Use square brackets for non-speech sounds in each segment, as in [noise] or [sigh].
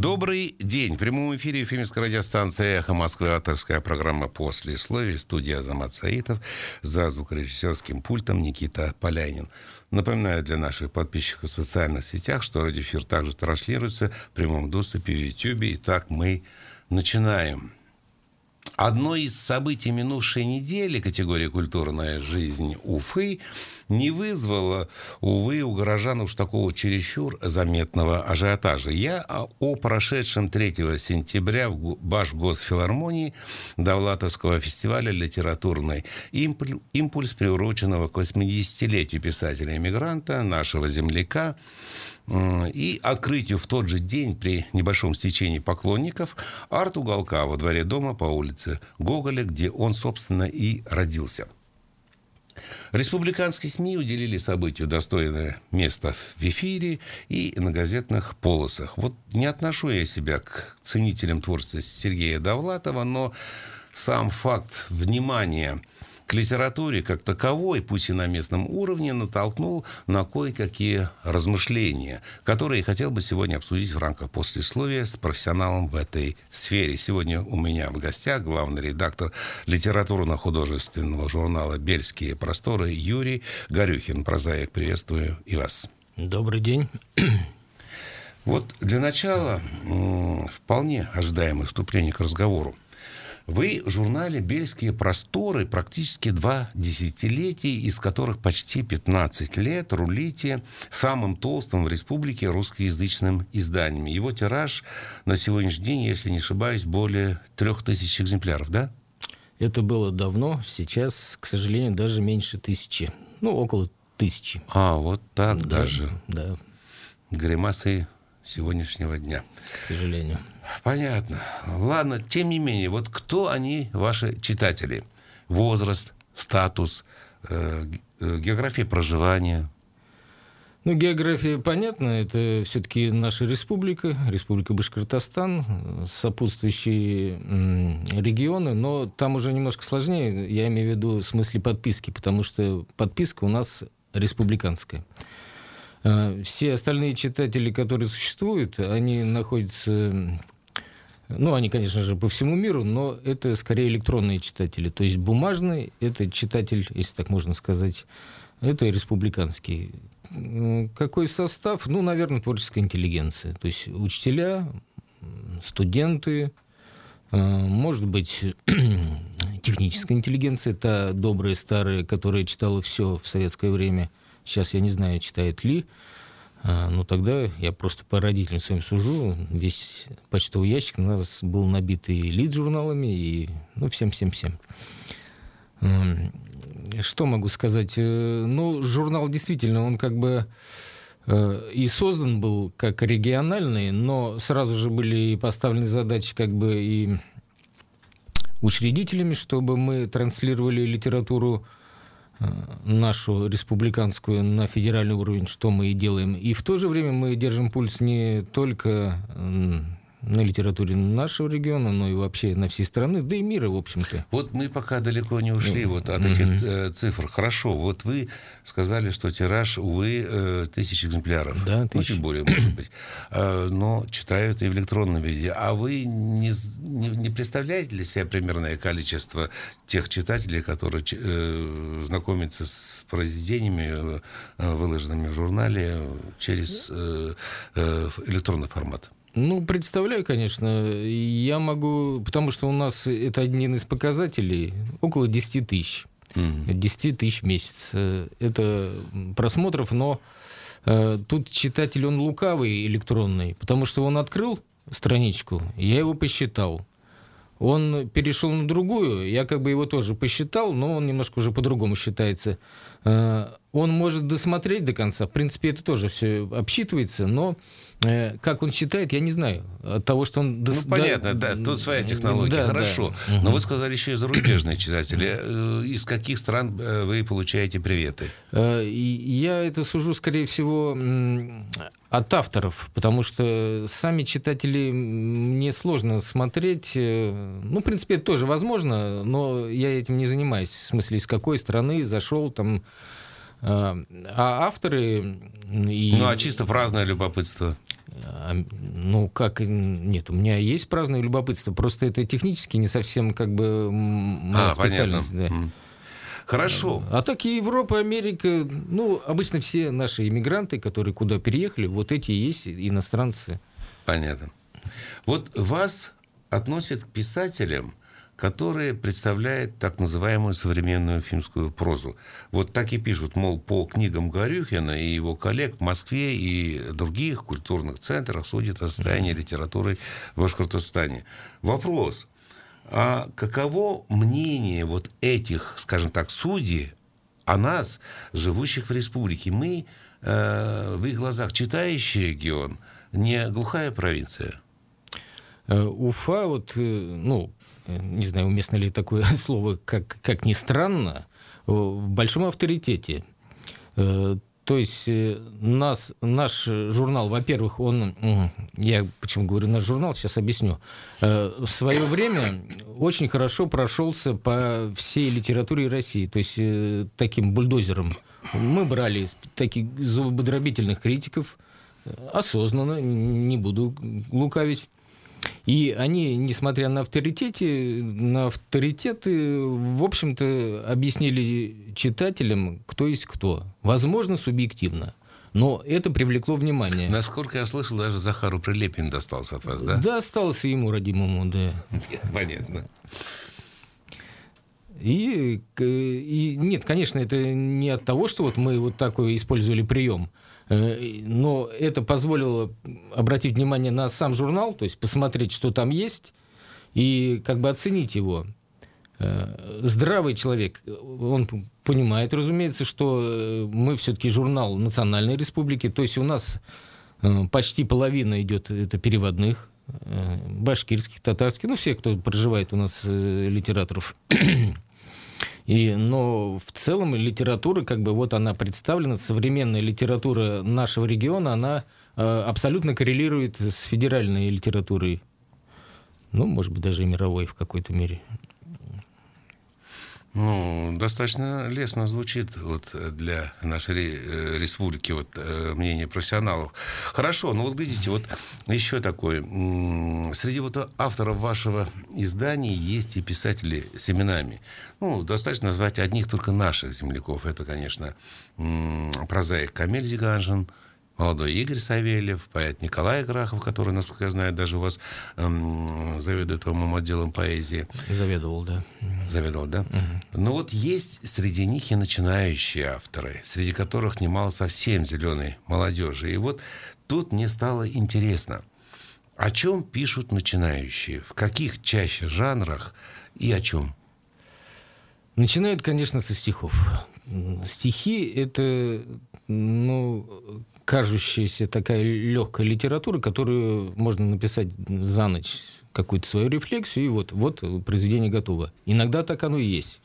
Добрый день. В прямом эфире феминская радиостанция «Эхо Москвы», авторская программа «После словия», студия Азамат Саитов, за звукорежиссерским пультом Никита Полянин. Напоминаю для наших подписчиков в социальных сетях, что радиоэфир также транслируется в прямом доступе в YouTube. Итак, мы начинаем. Одно из событий минувшей недели категории «Культурная жизнь» Уфы не вызвало, увы, у горожан уж такого чересчур заметного ажиотажа. Я о прошедшем 3 сентября в Башгосфилармонии Давлатовского фестиваля литературной «Импульс», приуроченного к 80-летию писателя-эмигранта, нашего земляка, и открытию в тот же день при небольшом стечении поклонников арт-уголка во дворе дома по улице Гоголя, где он, собственно, и родился – Республиканские СМИ уделили событию достойное место в эфире и на газетных полосах. Вот не отношу я себя к ценителям творчества Сергея Довлатова, но сам факт внимания к литературе как таковой, пусть и на местном уровне, натолкнул на кое-какие размышления, которые хотел бы сегодня обсудить в рамках послесловия с профессионалом в этой сфере. Сегодня у меня в гостях главный редактор литературно-художественного журнала «Бельские просторы» Юрий Горюхин. Прозаик, приветствую и вас. Добрый день. Вот для начала вполне ожидаемое вступление к разговору. Вы в журнале «Бельские просторы» практически два десятилетия, из которых почти 15 лет рулите самым толстым в республике русскоязычным изданием. Его тираж на сегодняшний день, если не ошибаюсь, более трех тысяч экземпляров, да? Это было давно, сейчас, к сожалению, даже меньше тысячи. Ну, около тысячи. А, вот так да, даже. Да. Гримасы сегодняшнего дня. К сожалению. Понятно. Ладно, тем не менее, вот кто они, ваши читатели? Возраст, статус, э, э, география проживания? Ну, география понятна, это все-таки наша республика, республика Башкортостан, сопутствующие регионы, но там уже немножко сложнее, я имею в виду в смысле подписки, потому что подписка у нас республиканская. Э, все остальные читатели, которые существуют, они находятся ну, они, конечно же, по всему миру, но это скорее электронные читатели. То есть бумажный – это читатель, если так можно сказать, это республиканский. Какой состав? Ну, наверное, творческая интеллигенция. То есть учителя, студенты, э, может быть, [clears throat] техническая интеллигенция, та добрая старая, которая читала все в советское время. Сейчас я не знаю, читает ли. А, ну, тогда я просто по родителям своим сужу. Весь почтовый ящик у нас был набит и лид-журналами, и ну, всем-всем-всем. Что могу сказать? Э, ну, журнал действительно, он как бы э, и создан был как региональный, но сразу же были поставлены задачи как бы и учредителями, чтобы мы транслировали литературу нашу республиканскую на федеральный уровень, что мы и делаем. И в то же время мы держим пульс не только на литературе нашего региона, но и вообще на всей страны, да и мира, в общем-то. Вот мы пока далеко не ушли вот от этих э, цифр. Хорошо, вот вы сказали, что тираж, увы, э, тысяч экземпляров. Да, тысяч. Ну, чуть более, может быть. А, [clears throat] но читают и в электронном виде. А вы не, не, не представляете для себя примерное количество тех читателей, которые э, знакомятся с произведениями, выложенными в журнале через электронный формат? Ну, представляю, конечно. Я могу... Потому что у нас это один из показателей. Около 10 тысяч. Mm. 10 тысяч в месяц. Это просмотров, но э, тут читатель, он лукавый электронный, потому что он открыл страничку, я его посчитал. Он перешел на другую, я как бы его тоже посчитал, но он немножко уже по-другому считается. Э, он может досмотреть до конца. В принципе, это тоже все обсчитывается, но Э, как он считает, я не знаю. От того, что он... Ну, понятно, да, тут своя технология, да, хорошо. Да. Но вы сказали еще и зарубежные читатели. Э, из каких стран э, вы получаете приветы? Я это сужу, скорее всего, от авторов, потому что сами читатели мне сложно смотреть. Ну, в принципе, это тоже возможно, но я этим не занимаюсь. В смысле, из какой страны зашел там а авторы... И... Ну, а чисто праздное любопытство? А, ну, как... Нет, у меня есть праздное любопытство, просто это технически не совсем как бы моя а, специальность. Понятно. Да. Хорошо. А так и Европа, Америка, ну, обычно все наши иммигранты, которые куда переехали, вот эти и есть иностранцы. Понятно. Вот вас относят к писателям, которые представляют так называемую современную финскую прозу. Вот так и пишут, мол, по книгам Горюхина и его коллег в Москве и других культурных центрах судят о состоянии литературы в Башкортостане. Вопрос – а каково мнение вот этих, скажем так, судей о нас, живущих в республике? Мы э, в их глазах читающий регион, не глухая провинция? Э, Уфа, вот, э, ну, не знаю, уместно ли такое [laughs] слово, как, как ни странно, в большом авторитете. Э, то есть э, нас, наш журнал, во-первых, он, я почему говорю наш журнал, сейчас объясню, э, в свое время [coughs] очень хорошо прошелся по всей литературе России, то есть э, таким бульдозером. Мы брали таких зубодробительных критиков, осознанно, не буду лукавить, и они, несмотря на авторитете, на авторитеты, в общем-то, объяснили читателям, кто есть кто. Возможно, субъективно. Но это привлекло внимание. Насколько я слышал, даже Захару Прилепин достался от вас, да? Да, остался ему, родимому, да. Понятно. И, и нет, конечно, это не от того, что вот мы вот такой использовали прием. Э, но это позволило обратить внимание на сам журнал, то есть посмотреть, что там есть, и как бы оценить его. Э, здравый человек, он понимает, разумеется, что э, мы все-таки журнал Национальной Республики, то есть у нас почти половина идет это переводных, башкирских, татарских, ну, все, кто проживает у нас, литераторов. И, но в целом литература, как бы вот она представлена, современная литература нашего региона, она э, абсолютно коррелирует с федеральной литературой. Ну, может быть, даже и мировой в какой-то мере. Ну, достаточно лестно звучит вот для нашей э, республики вот, э, мнение профессионалов. Хорошо, ну вот видите, вот еще такое. Среди вот авторов вашего издания есть и писатели с именами. Ну, достаточно назвать одних только наших земляков. Это, конечно, прозаик Камиль Зиганжин, молодой Игорь Савельев, поэт Николай Грахов, который, насколько я знаю, даже у вас эм, заведует, по-моему, отделом поэзии. Заведовал, да. Заведовал, да? Угу. Но вот есть среди них и начинающие авторы, среди которых немало совсем зеленой молодежи. И вот тут мне стало интересно, о чем пишут начинающие, в каких чаще жанрах и о чем? Начинают, конечно, со стихов. Стихи — это ну, кажущаяся такая легкая литература, которую можно написать за ночь какую-то свою рефлексию, и вот, вот произведение готово. Иногда так оно и есть.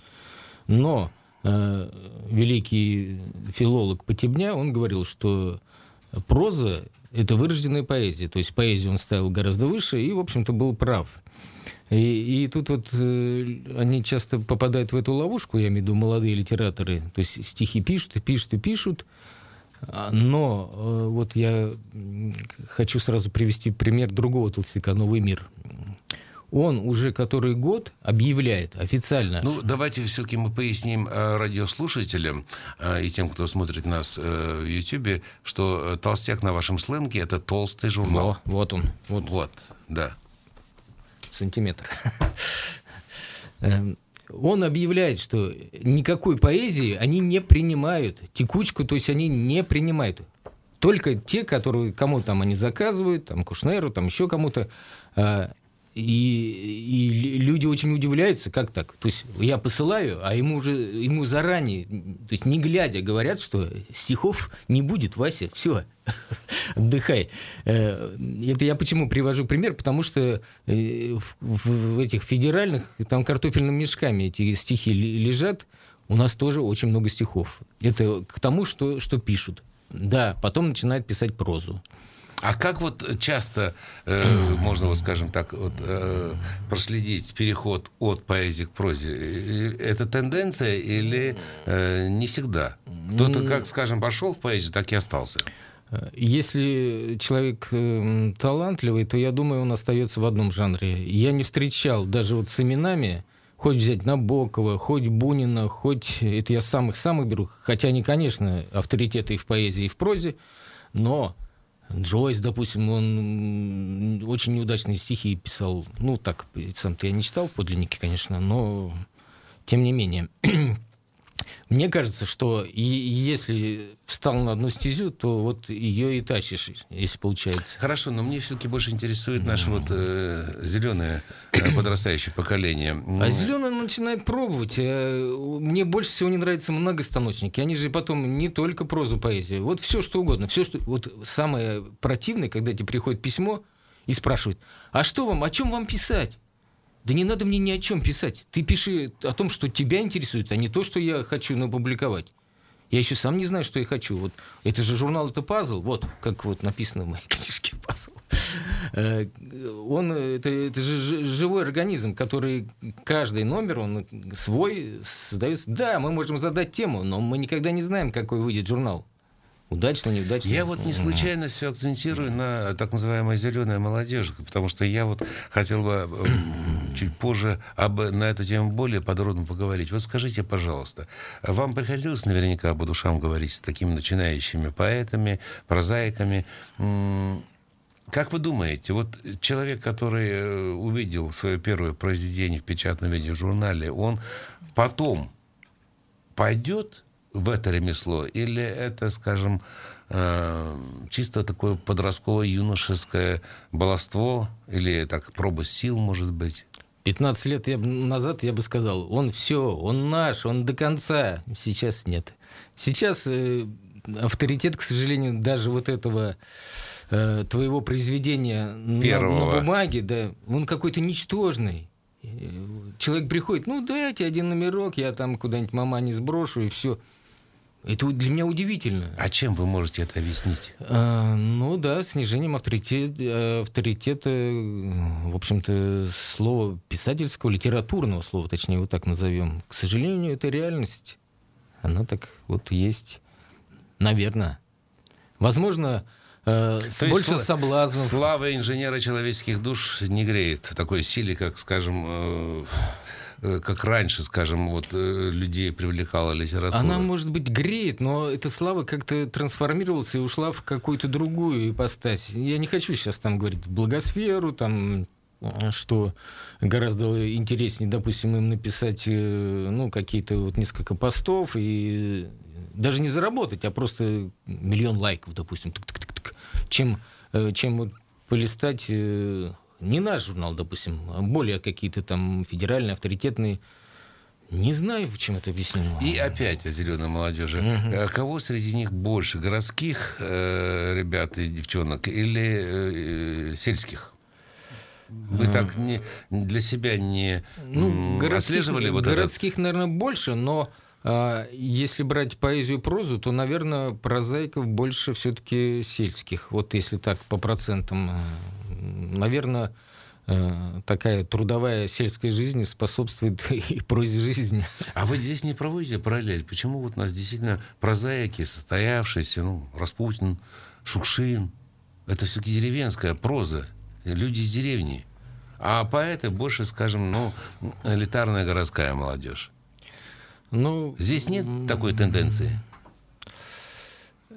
Но э, великий филолог Потебня, он говорил, что проза – это вырожденная поэзия. То есть поэзию он ставил гораздо выше и, в общем-то, был прав. И, и тут вот э, они часто попадают в эту ловушку, я имею в виду молодые литераторы. То есть стихи пишут пишут и пишут, но э, вот я хочу сразу привести пример другого толстяка «Новый мир». Он уже который год объявляет официально. Ну, давайте все-таки мы поясним э, радиослушателям э, и тем, кто смотрит нас в Ютьюбе, что толстяк на вашем сленге это толстый журнал. Во, вот он. Вот, вот да. Сантиметр. [laughs] Он объявляет, что никакой поэзии они не принимают. Текучку, то есть они не принимают. Только те, которые, кому там они заказывают, там Кушнеру, там еще кому-то. А, и, и люди очень удивляются, как так? То есть я посылаю, а ему уже ему заранее, то есть не глядя, говорят, что стихов не будет, Вася, все, [laughs] отдыхай. Э, это я почему привожу пример, потому что э, в этих федеральных, там картофельными мешками эти стихи лежат, у нас тоже очень много стихов. Это к тому, что, что пишут. Да, потом начинают писать прозу. А как вот часто э, можно, вот скажем так, вот, э, проследить переход от поэзии к прозе? Это тенденция или э, не всегда? Кто-то, как, скажем, пошел в поэзию, так и остался? Если человек э, талантливый, то я думаю, он остается в одном жанре. Я не встречал даже вот с именами, хоть взять Набокова, хоть Бунина, хоть это я самых-самых беру, хотя они, конечно, авторитеты и в поэзии, и в прозе, но Джойс, допустим, он очень неудачные стихи писал. Ну, так, сам-то я не читал в подлиннике, конечно, но тем не менее. [clears throat] Мне кажется, что и если встал на одну стезю, то вот ее и тащишь, если получается. Хорошо, но мне все-таки больше интересует наше вот э, зеленое э, подрастающее поколение. А зеленое начинает пробовать. Э, мне больше всего не нравятся многостаночники. Они же потом не только прозу, поэзию. Вот все что угодно. Все, что... Вот самое противное, когда тебе приходит письмо и спрашивают, а что вам, о чем вам писать? Да не надо мне ни о чем писать. Ты пиши о том, что тебя интересует, а не то, что я хочу напубликовать. Я еще сам не знаю, что я хочу. Вот это же журнал, это пазл. Вот, как вот написано в моей [laughs] книжке пазл. Э, он, это, это же живой организм, который каждый номер, он свой создается. Да, мы можем задать тему, но мы никогда не знаем, какой выйдет журнал. Удачно, неудачно. Я вот не случайно все акцентирую на так называемой зеленой молодежи, потому что я вот хотел бы [clears throat] чуть позже об, на эту тему более подробно поговорить. Вот скажите, пожалуйста, вам приходилось наверняка по душам говорить с такими начинающими поэтами, прозаиками? Как вы думаете, вот человек, который э, увидел свое первое произведение в печатном виде в журнале, он потом пойдет в это ремесло? Или это, скажем, э, чисто такое подростковое юношеское баловство? Или так проба сил, может быть? 15 лет я, назад я бы сказал, он все, он наш, он до конца. Сейчас нет. Сейчас э, авторитет, к сожалению, даже вот этого э, твоего произведения на, на бумаге, да, он какой-то ничтожный. Человек приходит, ну дайте один номерок, я там куда-нибудь мама не сброшу и все. Это для меня удивительно. А чем вы можете это объяснить? А, ну да, снижением авторитета, авторитета, в общем-то, слова писательского, литературного слова, точнее, вот так назовем. К сожалению, это реальность. Она так вот есть. Наверное. Возможно, э, с больше есть, соблазнов. Слава инженера человеческих душ не греет в такой силе, как, скажем, э, Э, как раньше, скажем, вот э, людей привлекала литература? Она, может быть, греет, но эта слава как-то трансформировалась и ушла в какую-то другую ипостась. Я не хочу сейчас там говорить благосферу, там что гораздо интереснее, допустим, им написать э, ну, какие-то вот несколько постов и даже не заработать, а просто миллион лайков, допустим, чем, чем вот полистать не наш журнал, допустим, а более какие-то там федеральные, авторитетные. Не знаю, чем это объяснено. И опять о зеленой молодежи. Угу. Кого среди них больше? Городских э, ребят и девчонок или э, сельских? Вы так не, для себя не ну, городских, отслеживали вот Городских, этот... наверное, больше, но а, если брать поэзию и прозу, то, наверное, прозаиков больше все-таки сельских. Вот если так по процентам наверное, э, такая трудовая сельская жизнь способствует [laughs] и прозе жизни. А вы здесь не проводите параллель? Почему вот у нас действительно прозаики, состоявшиеся, ну, Распутин, Шукшин, это все-таки деревенская проза, люди из деревни. А поэты больше, скажем, ну, элитарная городская молодежь. Ну, Здесь нет такой тенденции?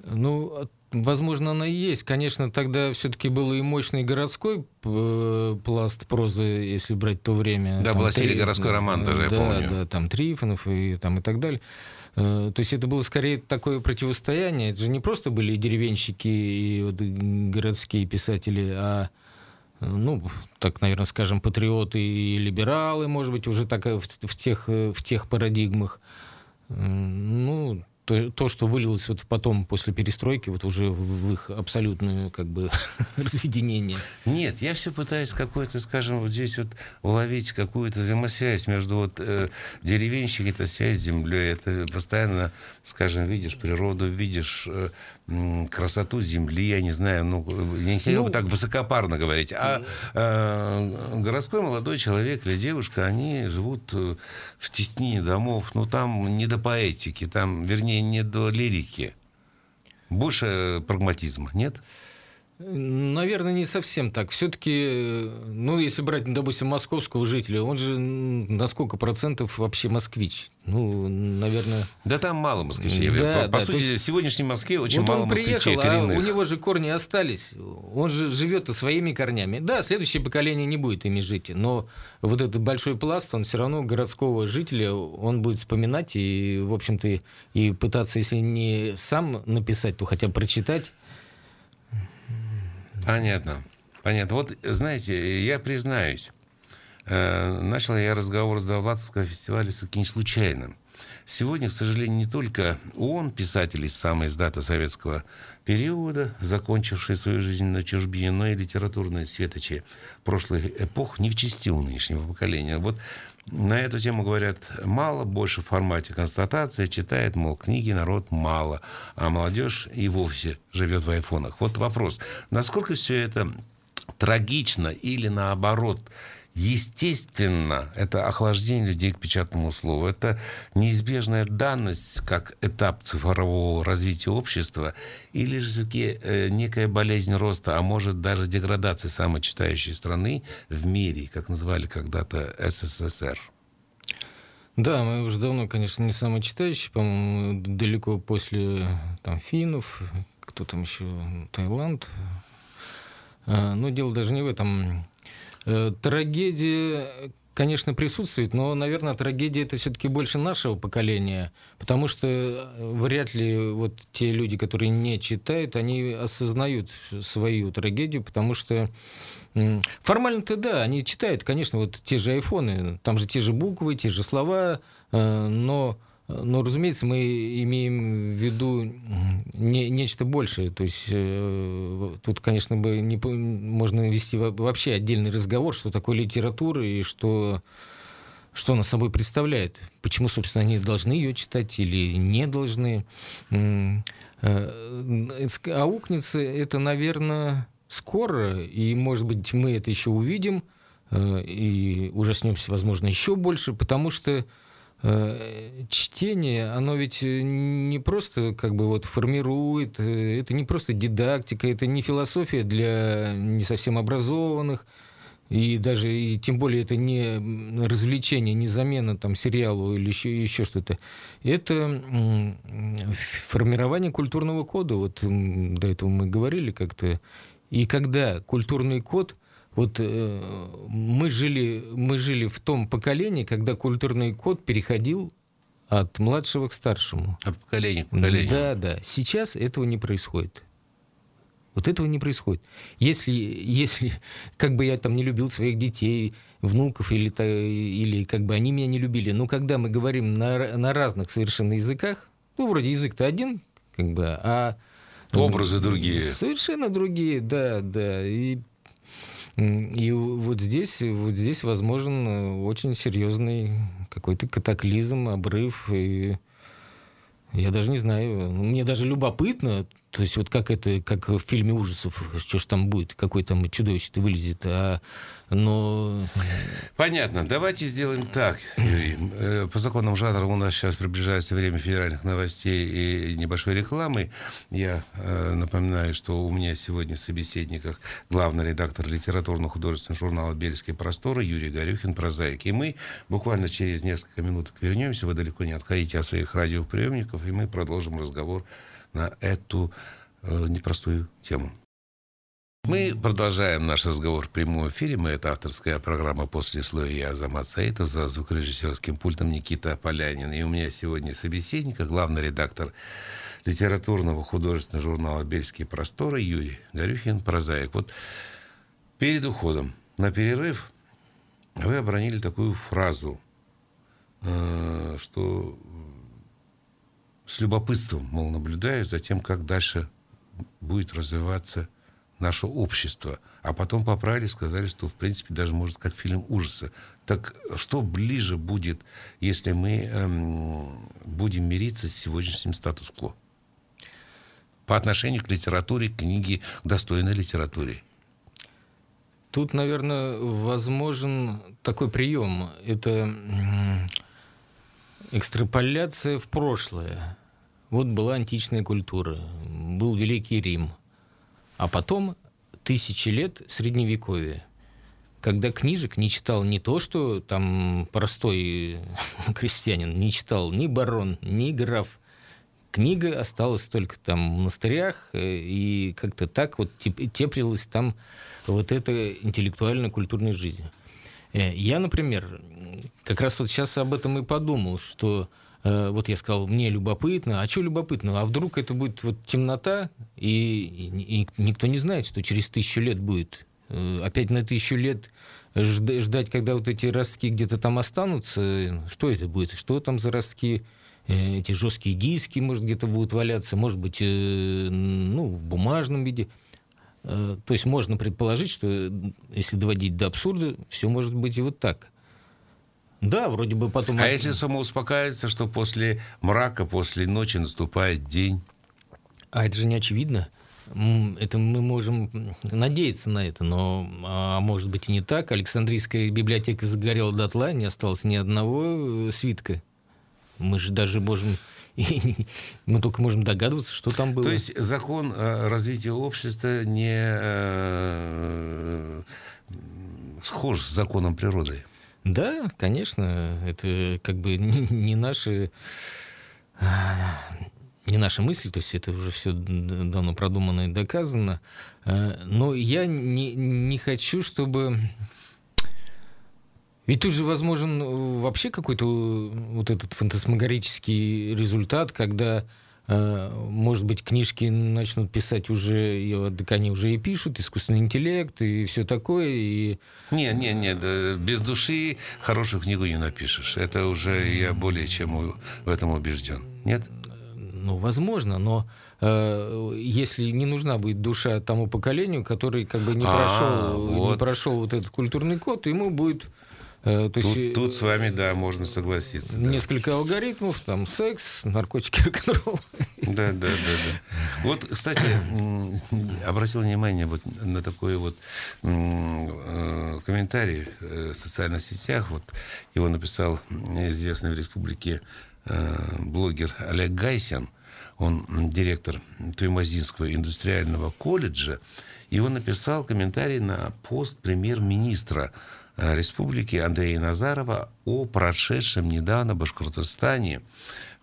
Ну, Возможно, она и есть. Конечно, тогда все-таки был и мощный городской э, пласт прозы, если брать то время. Да, там была серия «Городской роман» даже, да, я помню. Да, там Трифонов и, там, и так далее. Э, то есть это было скорее такое противостояние. Это же не просто были деревенщики и вот городские писатели, а ну, так, наверное, скажем, патриоты и либералы, может быть, уже так в, в, тех, в тех парадигмах. Ну, то, то, что вылилось вот потом после перестройки, вот уже в их абсолютную как бы [laughs] разъединение. Нет, я все пытаюсь какой-то, скажем, вот здесь вот уловить какую-то взаимосвязь между вот э, деревенщиками, это связь с землей, это постоянно, скажем, видишь природу, видишь э, красоту земли, я не знаю, ну, я не хотел ну, бы так высокопарно говорить, а э, городской молодой человек или девушка, они живут э, в теснине домов, ну, там не до поэтики, там, вернее, не до лирики. Больше прагматизма, нет? Наверное, не совсем так. Все-таки, ну, если брать, допустим, московского жителя, он же на сколько процентов вообще москвич? Ну, наверное... Да там мало москвичей. Да, по, да, сути, есть... в сегодняшней Москве очень вот мало он москвичей приехал, коренных. А у него же корни остались. Он же живет своими корнями. Да, следующее поколение не будет ими жить, но вот этот большой пласт, он все равно городского жителя, он будет вспоминать и, в общем-то, и пытаться, если не сам написать, то хотя бы прочитать Понятно. Понятно. Вот, знаете, я признаюсь, э, начал я разговор с Довлатовского фестиваля все-таки не случайно. Сегодня, к сожалению, не только он, писатель из самой дата советского периода, закончивший свою жизнь на чужбине, но и литературные светочи прошлых эпох не в чести у нынешнего поколения. Вот на эту тему говорят мало, больше в формате констатации, читает, мол, книги народ мало, а молодежь и вовсе живет в айфонах. Вот вопрос, насколько все это трагично или наоборот Естественно, это охлаждение людей к печатному слову. Это неизбежная данность как этап цифрового развития общества или же все-таки э, некая болезнь роста, а может даже деградация самой читающей страны в мире, как называли когда-то СССР. Да, мы уже давно, конечно, не самый читающий, по-моему, далеко после там, финнов, кто там еще, Таиланд. А, но дело даже не в этом. Э, трагедия, конечно, присутствует, но, наверное, трагедия это все-таки больше нашего поколения, потому что э, вряд ли вот те люди, которые не читают, они осознают свою трагедию, потому что формально-то да, они читают, конечно, вот те же айфоны, там же те же буквы, те же слова, э, но но, разумеется, мы имеем в виду не, нечто большее. То есть э, тут, конечно, бы не, можно вести вообще отдельный разговор, что такое литература и что, что она собой представляет. Почему, собственно, они должны ее читать или не должны. Э, аукнется это, наверное, скоро, и, может быть, мы это еще увидим э, и ужаснемся, возможно, еще больше, потому что чтение, оно ведь э, не просто как бы вот формирует, э, это не просто дидактика, это не философия для не совсем образованных, и даже, и тем более, это не развлечение, не замена там сериалу или еще, еще что-то. Это формирование культурного кода. Вот до этого мы говорили как-то. И когда культурный код – вот э, мы, жили, мы жили в том поколении, когда культурный код переходил от младшего к старшему. От поколения к поколению. Да, да. Сейчас этого не происходит. Вот этого не происходит. Если, если [laughs] как бы я там не любил своих детей, внуков, или, или как бы они меня не любили, но когда мы говорим на, на разных совершенно языках, ну, вроде язык-то один, как бы, а... Образы другие. Совершенно другие, да, да. И и вот здесь, вот здесь возможен э, очень серьезный какой-то катаклизм, обрыв. И я даже не знаю, мне даже любопытно, то есть вот как это, как в фильме ужасов, что ж там будет, какой там чудовище вылезет, а но... Понятно. Давайте сделаем так, Юрий. Э, по законам жанра у нас сейчас приближается время федеральных новостей и небольшой рекламы. Я э, напоминаю, что у меня сегодня в собеседниках главный редактор литературно-художественного журнала «Бельские просторы» Юрий Горюхин, прозаик. И мы буквально через несколько минут вернемся. Вы далеко не отходите от своих радиоприемников, и мы продолжим разговор на эту э, непростую тему. Мы продолжаем наш разговор в прямом эфире. Мы это авторская программа «После слоя» я Азамат Саитов, за звукорежиссерским пультом Никита Полянин. И у меня сегодня собеседник, главный редактор литературного художественного журнала «Бельские просторы» Юрий Горюхин, прозаик. Вот перед уходом на перерыв вы обронили такую фразу, э, что с любопытством, мол, наблюдаю за тем, как дальше будет развиваться наше общество. А потом поправили, сказали, что, в принципе, даже может как фильм ужаса. Так что ближе будет, если мы эм, будем мириться с сегодняшним статус-кво? По отношению к литературе, книге, к достойной литературе. Тут, наверное, возможен такой прием. Это экстраполяция в прошлое. Вот была античная культура, был Великий Рим, а потом тысячи лет Средневековья когда книжек не читал не то, что там простой [laughs] крестьянин, не читал ни барон, ни граф. Книга осталась только там в монастырях, э, и как-то так вот теплилась там вот эта интеллектуально-культурная жизнь. Э, я, например, как раз вот сейчас об этом и подумал, что вот я сказал, мне любопытно, а что любопытно? А вдруг это будет вот темнота, и, и, и никто не знает, что через тысячу лет будет Э, опять на тысячу лет ждать, когда вот эти ростки где-то там останутся, что это будет, что там за ростки, э, эти жесткие диски, может, где-то будут валяться, может быть, э, ну, в бумажном виде. То есть можно предположить, что если доводить до абсурда, все может быть и вот так. Да, вроде бы потом... А если самоуспокаивается, что после мрака, после ночи наступает день? А это же не очевидно это мы можем надеяться на это, но а может быть и не так. Александрийская библиотека загорела дотла, не осталось ни одного э, свитка. Мы же даже можем [laughs] мы только можем догадываться, что там было. То есть закон э, развития общества не э, схож с законом природы. Да, конечно, это как бы не наши не наши мысли, то есть это уже все давно продумано и доказано. Э, но я не, не хочу, чтобы... Ведь тут же возможен э, вообще какой-то вот этот фантасмагорический результат, когда э, может быть, книжки начнут писать уже, и так они уже и пишут, искусственный интеллект и все такое. И... Не, не, не, без души хорошую книгу не напишешь. Это уже я более чем в этом убежден. Нет? Ну, возможно, но э, если не нужна будет душа тому поколению, который как бы не а, прошел, вот. не прошел вот этот культурный код, ему будет э, то есть, тут, тут с вами, да, можно согласиться. Несколько да. алгоритмов, там секс, наркотики, [laughs] рок-н-ролл. Да, да, да, да. Вот, кстати, обратил внимание вот на такой вот э, комментарий в социальных сетях. Вот его написал известный в республике блогер Олег Гайсин он директор Туймазинского индустриального колледжа, и он написал комментарий на пост премьер-министра э, республики Андрея Назарова о прошедшем недавно в Башкортостане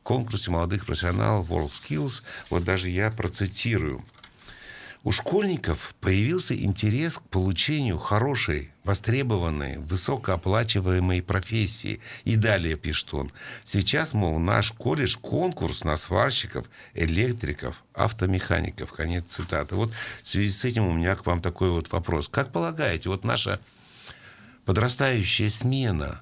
конкурсе молодых профессионалов WorldSkills. Вот даже я процитирую. У школьников появился интерес к получению хорошей, востребованной, высокооплачиваемой профессии. И далее пишет он. Сейчас, мол, наш колледж конкурс на сварщиков, электриков, автомехаников. Конец цитаты. Вот в связи с этим у меня к вам такой вот вопрос. Как полагаете, вот наша подрастающая смена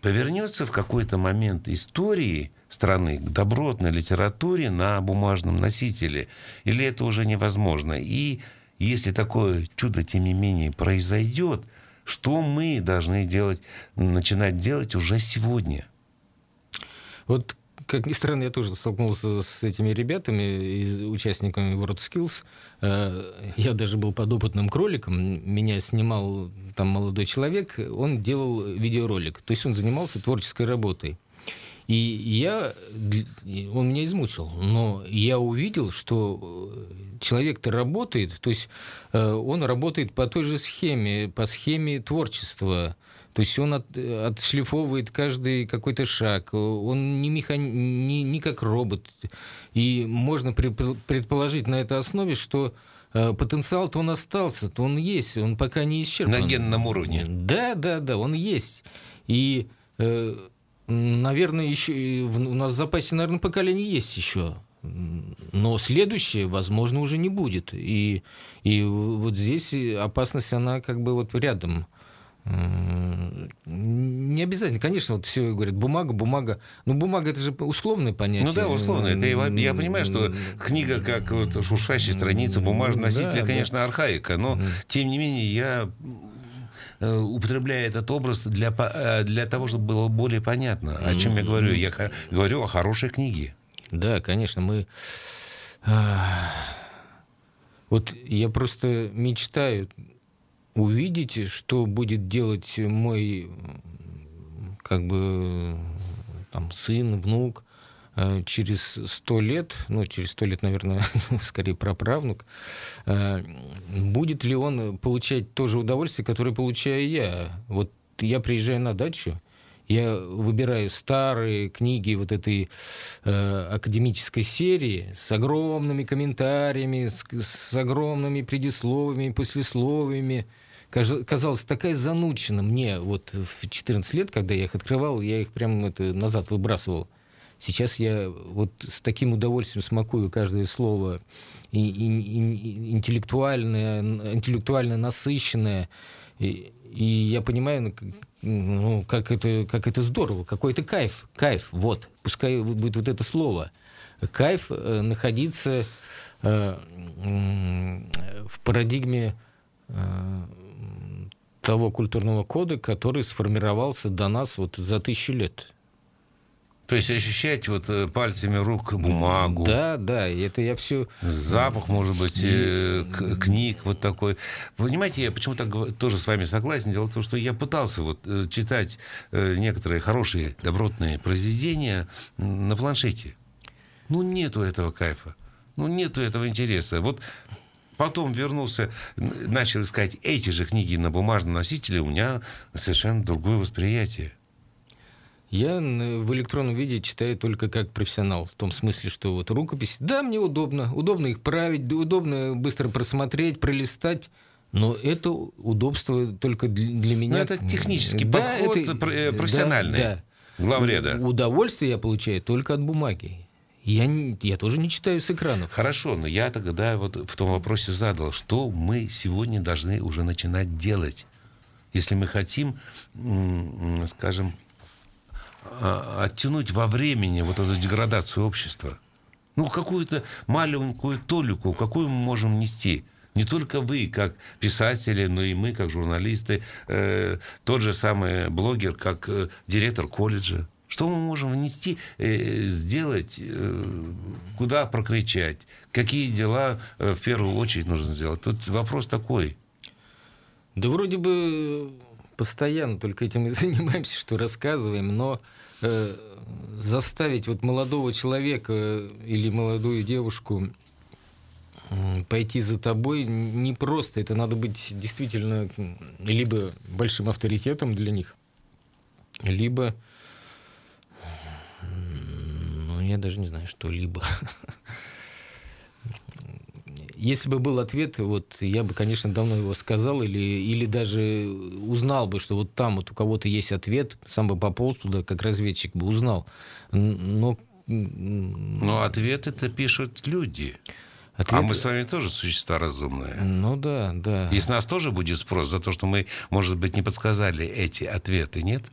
повернется в какой-то момент истории страны к добротной литературе на бумажном носителе? Или это уже невозможно? И если такое чудо, тем не менее, произойдет, что мы должны делать, начинать делать уже сегодня? Вот как ни странно, я тоже столкнулся с этими ребятами, участниками WorldSkills. Э, я даже был подопытным кроликом. Меня снимал там молодой человек. Он делал видеоролик. То есть он занимался творческой работой. И я, он меня измучил, но я увидел, что э, человек-то работает, то есть э, он работает по той же схеме, по схеме творчества. То есть он от, отшлифовывает каждый какой-то шаг. Он не, механи... не, не как робот. И можно предположить на этой основе, что э, потенциал-то он остался, то он есть, он пока не исчерпан. На генном уровне. Да, да, да, он есть. И, э, наверное, еще у нас в запасе, наверное, поколение есть еще. Но следующее, возможно, уже не будет. И, и вот здесь опасность, она как бы вот рядом. Не обязательно. Конечно, вот все говорят, бумага, бумага. Но бумага это же условное понятие. Ну да, условно. Это я, я понимаю, что книга как вот шуршащая страница, бумажный носитель, да, конечно, да. архаика. Но, тем не менее, я э, употребляю этот образ для, э, для того, чтобы было более понятно, о чем я говорю. Я говорю о хорошей книге. Да, конечно, мы... А, вот я просто мечтаю увидеть, что будет делать мой как бы там сын, внук, э, через сто лет, ну, через сто лет, наверное, [laughs] скорее праправнук, э, будет ли он получать то же удовольствие, которое получаю я? Вот я приезжаю на дачу, я выбираю старые книги вот этой э, академической серии с огромными комментариями, с, с огромными предисловиями, послесловиями. Казалось, такая занучена мне вот в 14 лет, когда я их открывал, я их прямо это, назад выбрасывал. Сейчас я вот с таким удовольствием смакую каждое слово и, и, и интеллектуальное, интеллектуально насыщенное. И, и я понимаю, ну, как это, как это здорово, какой это кайф, кайф, вот, пускай будет вот это слово. Кайф э, находиться э, в парадигме э, того культурного кода, который сформировался до нас вот за тысячу лет. То есть ощущать вот э, пальцами рук бумагу. Да, да, это я все... Запах, может быть, э, книг вот такой. понимаете, я почему так тоже с вами согласен. Дело в том, что я пытался вот э, читать некоторые хорошие, добротные произведения на планшете. Ну, нету этого кайфа. Ну, нету этого интереса. Вот Потом вернулся, начал искать эти же книги на бумажном носителе, у меня совершенно другое восприятие. Я в электронном виде читаю только как профессионал, в том смысле, что вот рукопись, да, мне удобно, удобно их править, удобно быстро просмотреть, пролистать, но это удобство только для меня. Но это технический да, подход это, э, профессиональный. Да, да. Главреда. Удовольствие я получаю только от бумаги. Я, я тоже не читаю с экранов. Хорошо, но я тогда вот в том вопросе задал, что мы сегодня должны уже начинать делать, если мы хотим, скажем, а, оттянуть во времени вот эту деградацию общества? Ну, какую-то маленькую толику, какую мы можем нести? Не только вы, как писатели, но и мы, как журналисты, э, тот же самый блогер, как э, директор колледжа. Что мы можем внести, э, сделать, э, куда прокричать, какие дела э, в первую очередь нужно сделать? Тут вопрос такой. Да вроде бы постоянно только этим и [laughs] занимаемся, что рассказываем, но э, заставить вот молодого человека или молодую девушку пойти за тобой не просто. Это надо быть действительно либо большим авторитетом для них, либо я даже не знаю, что либо. Если бы был ответ, вот я бы, конечно, давно его сказал, или, или даже узнал бы, что вот там вот у кого-то есть ответ, сам бы пополз туда, как разведчик бы узнал. Но... Но ответ это пишут люди. Ответ... А мы с вами тоже существа разумные. Ну да, да. И с нас тоже будет спрос за то, что мы, может быть, не подсказали эти ответы, нет?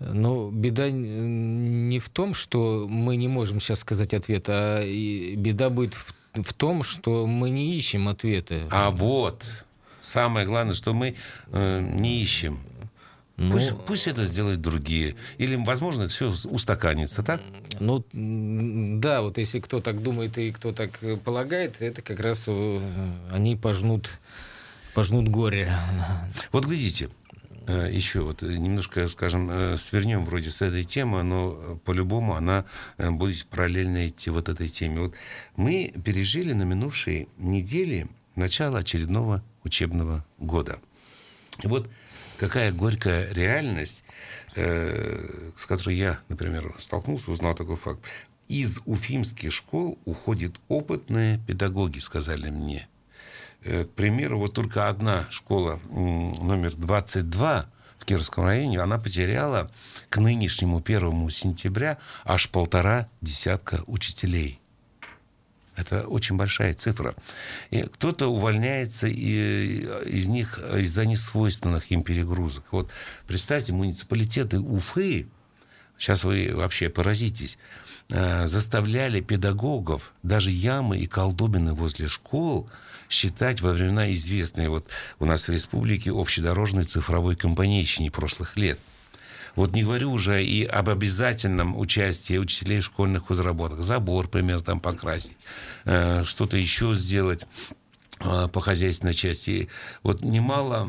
Ну, беда не в том, что мы не можем сейчас сказать ответ, а беда будет в, в том, что мы не ищем ответы. А вот самое главное, что мы э, не ищем. Ну, пусть, пусть это сделают другие. Или, возможно, это все устаканится, так? Ну, да, вот если кто так думает и кто так полагает, это как раз э, они пожнут, пожнут горе. Вот глядите, Э, еще вот э, немножко, скажем, э, свернем вроде с этой темы, но по-любому она будет параллельно идти вот этой теме. Вот мы пережили на минувшей неделе начало очередного учебного года. И вот какая горькая реальность, с которой я, например, столкнулся, узнал такой факт. Из уфимских школ уходят опытные педагоги, сказали мне. Э, к примеру, вот только одна школа номер 22 в Кировском районе, она потеряла к нынешнему 1 сентября аж полтора десятка учителей. Это очень большая цифра. И кто-то увольняется и, из них из-за несвойственных им перегрузок. Вот представьте, муниципалитеты Уфы, сейчас вы вообще поразитесь, э, заставляли педагогов даже ямы и колдобины возле школ – считать во времена известной вот у нас в республике общедорожной цифровой компанейщине прошлых лет. Вот не говорю уже и об обязательном участии учителей в школьных разработках. Забор, например, там покрасить, э, что-то еще сделать по хозяйственной части. Вот немало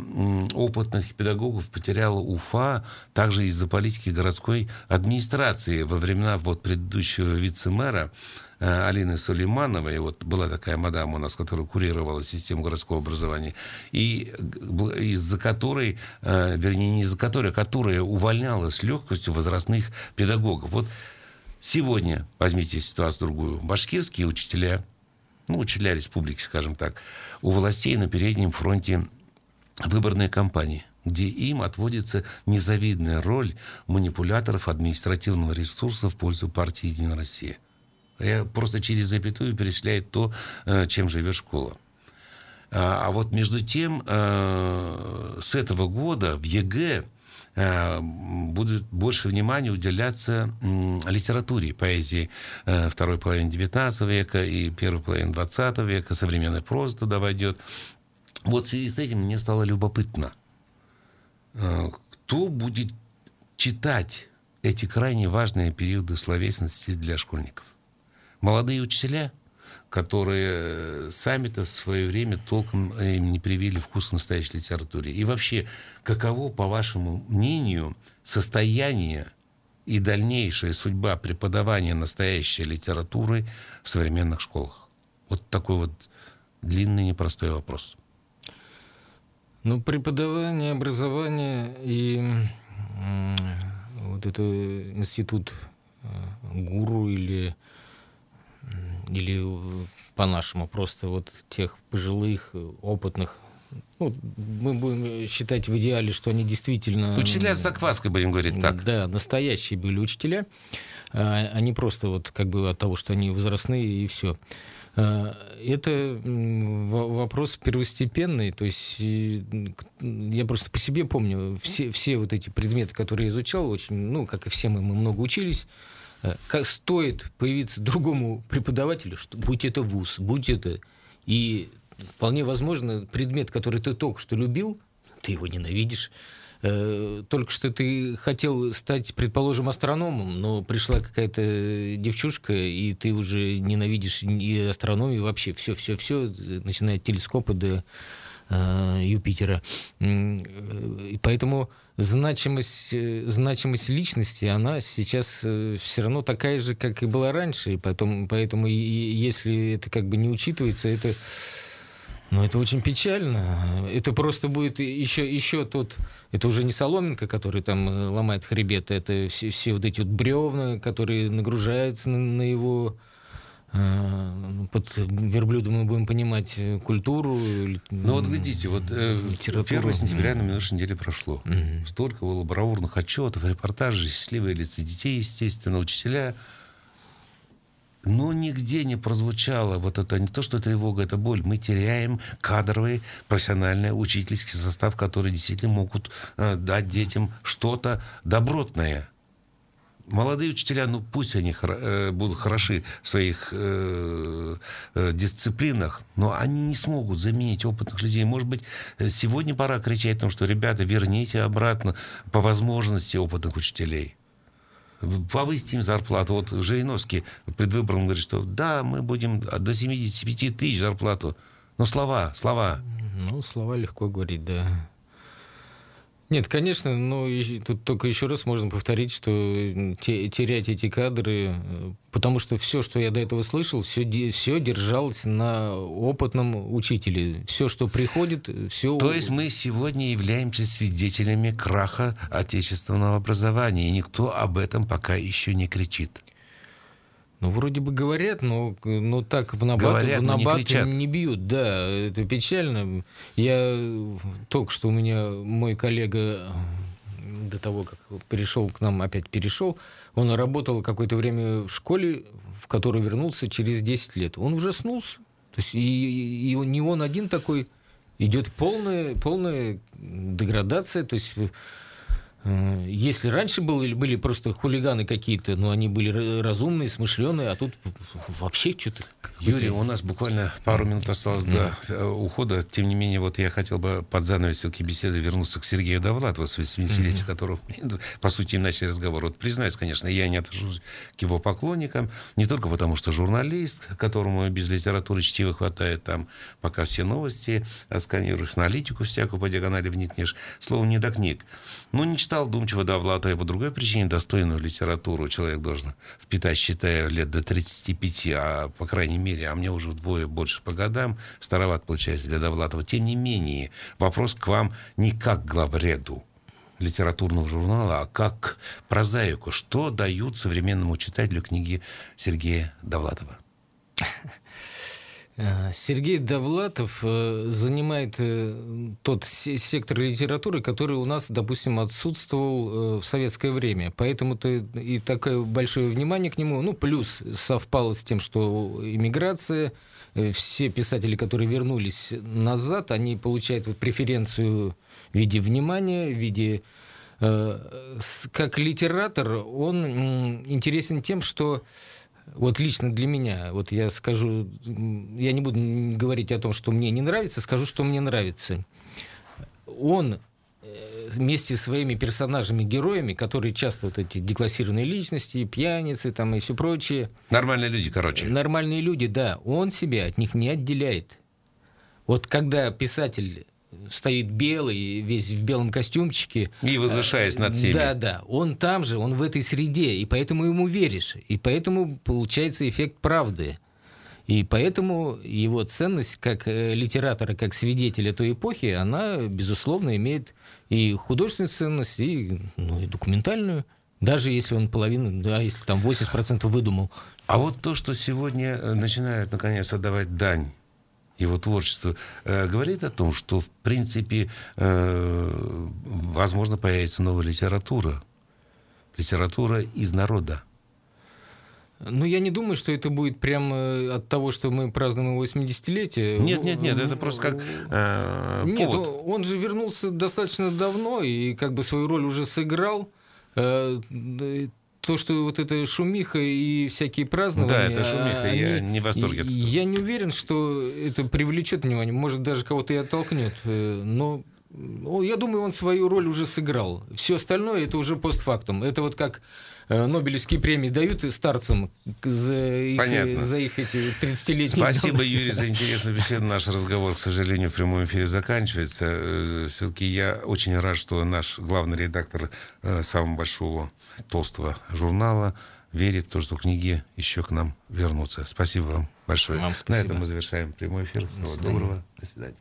опытных педагогов потеряла Уфа также из-за политики городской администрации во времена вот предыдущего вице-мэра э, Алины Сулеймановой, вот была такая мадам у нас, которая курировала систему городского образования, и из-за которой, э, вернее, не из-за которой, а которая увольняла с легкостью возрастных педагогов. Вот сегодня, возьмите ситуацию другую, башкирские учителя – ну, учителя республики, скажем так, у властей на переднем фронте выборные кампании где им отводится незавидная роль манипуляторов административного ресурса в пользу партии «Единая Россия». Я просто через запятую перечисляю то, э, чем живет школа. А, а вот между тем, э, с этого года в ЕГЭ будет больше внимания уделяться литературе, поэзии э, второй половины XIX века и первой половины XX века, современная проза туда войдет. Вот в связи с этим мне стало любопытно, э, кто будет читать эти крайне важные периоды словесности для школьников. Молодые учителя, которые сами-то в свое время толком им не привили вкус настоящей литературе. И вообще, каково, по вашему мнению, состояние и дальнейшая судьба преподавания настоящей литературы в современных школах? Вот такой вот длинный непростой вопрос. Ну, преподавание, образование и вот это институт э, гуру или, или по-нашему просто вот тех пожилых, опытных ну, мы будем считать в идеале, что они действительно... Учителя с закваской, будем говорить так. Да, настоящие были учителя, а, не просто вот как бы от того, что они возрастные и все. А, это вопрос первостепенный, то есть я просто по себе помню, все, все вот эти предметы, которые я изучал, очень, ну, как и все мы, мы много учились, э, как стоит появиться другому преподавателю, что будь это вуз, будь это... И вполне возможно, предмет, который ты только что любил, ты его ненавидишь. Э, только что ты хотел стать, предположим, астрономом, но пришла какая-то девчушка, и ты уже ненавидишь и астрономию, вообще все-все-все, начиная от телескопа до э, Юпитера. И поэтому значимость, значимость личности, она сейчас э, все равно такая же, как и была раньше. И поэтому, поэтому если это как бы не учитывается, это ну, это очень печально. Это просто будет еще, еще тот... Это уже не соломинка, который там э, ломает хребет, это все, все вот эти вот бревна, которые нагружаются на, на его... Э, под верблюдом мы будем понимать э, культуру. Ну вот глядите, вот э, 1 сентября на минувшей неделе прошло. Mm-hmm. Столько было бравурных отчетов, репортажей, счастливые лица детей, естественно, учителя но нигде не прозвучало вот это, не то, что тревога, это боль. Мы теряем кадровый, профессиональный учительский состав, который действительно могут э, дать детям что-то добротное. Молодые учителя, ну пусть они э, будут хороши в своих э, э, дисциплинах, но они не смогут заменить опытных людей. Может быть, сегодня пора кричать о том, что, ребята, верните обратно по возможности опытных учителей повысить им зарплату. Вот Жириновский пред выбором говорит, что да, мы будем до 75 тысяч зарплату. Но слова, слова. Ну, слова легко говорить, да. Нет, конечно, но тут только еще раз можно повторить, что терять эти кадры, э, потому что все, что я до этого слышал, все, все держалось на опытном учителе. Все, что приходит, все... То есть мы сегодня являемся свидетелями краха отечественного образования, и никто об этом пока еще не кричит. Ну, вроде бы говорят, но, но так в набат, говорят, в набат не, не бьют. Да, это печально. Я только что у меня мой коллега до того, как перешел к нам, опять перешел, он работал какое-то время в школе, в которую вернулся через 10 лет. Он ужаснулся. То есть и, и не он один такой. Идет полная, полная деградация. То есть если раньше были, были просто хулиганы какие-то, но они были разумные, смышленые, а тут вообще что-то... Юрий, у нас буквально пару минут осталось mm. до э, ухода. Тем не менее, вот я хотел бы под занавес все-таки беседы вернуться к Сергею Довлатову, с 80-летия mm-hmm. которого, по сути, начали разговор. Вот признаюсь, конечно, я не отношусь к его поклонникам, не только потому, что журналист, которому без литературы чтива хватает, там пока все новости отсканируешь, аналитику всякую по диагонали вникнешь, словом, не до книг. Но не читал думчиво Довлатова по другой причине достойную литературу человек должен впитать, считая, лет до 35, а по крайней мере, а мне уже вдвое больше по годам, староват получается для Довлатова. Тем не менее, вопрос к вам не как главреду литературного журнала, а как прозаику. Что дают современному читателю книги Сергея Довлатова? [laughs] Э, Сергей Довлатов э, занимает э, тот сектор литературы, который у нас, допустим, отсутствовал в советское время. Поэтому-то и такое большое внимание к нему. Ну, плюс совпало с тем, что иммиграция, все писатели, которые вернулись назад, они получают вот преференцию в виде внимания, в виде... Как литератор он интересен тем, что вот лично для меня, вот я скажу, я не буду говорить о том, что мне не нравится, скажу, что мне нравится. Он э, вместе с своими персонажами, героями, которые часто вот эти деклассированные личности, пьяницы там и все прочее. Нормальные люди, короче. Нормальные люди, да. Он себя от них не отделяет. Вот когда писатель стоит белый, весь в белом костюмчике. И возвышаясь над всеми. Да, да. Он там же, он в этой среде, и поэтому ему веришь. И поэтому получается эффект правды. И поэтому его ценность как э, литератора, как свидетеля той эпохи, она, безусловно, имеет и художественную ценность, и, ну, и документальную. Даже если он половину, да, если там 80% выдумал. А вот то, что сегодня э, начинают, наконец, отдавать дань его творчество, э, говорит о том, что, в принципе, э, возможно, появится новая литература. Литература из народа. Ну, я не думаю, что это будет прямо от того, что мы празднуем 80-летие. Нет, нет, нет, это просто как э, Нет, повод. он же вернулся достаточно давно и как бы свою роль уже сыграл. Э, то, что вот эта шумиха и всякие празднования... Да, это шумиха, они, я не в восторге. Я не уверен, что это привлечет внимание, может, даже кого-то и оттолкнет, э, но я думаю, он свою роль уже сыграл. Все остальное это уже постфактум. Это вот как Нобелевские премии дают старцам за их, за их эти 30-летние Спасибо, давности. Юрий, за интересную беседу. Наш разговор, к сожалению, в прямом эфире заканчивается. Э, Все-таки я очень рад, что наш главный редактор э, самого большого толстого журнала верит в то, что книги еще к нам вернутся. Спасибо вам большое. Вам спасибо. На этом мы завершаем прямой эфир. Всего доброго. До свидания.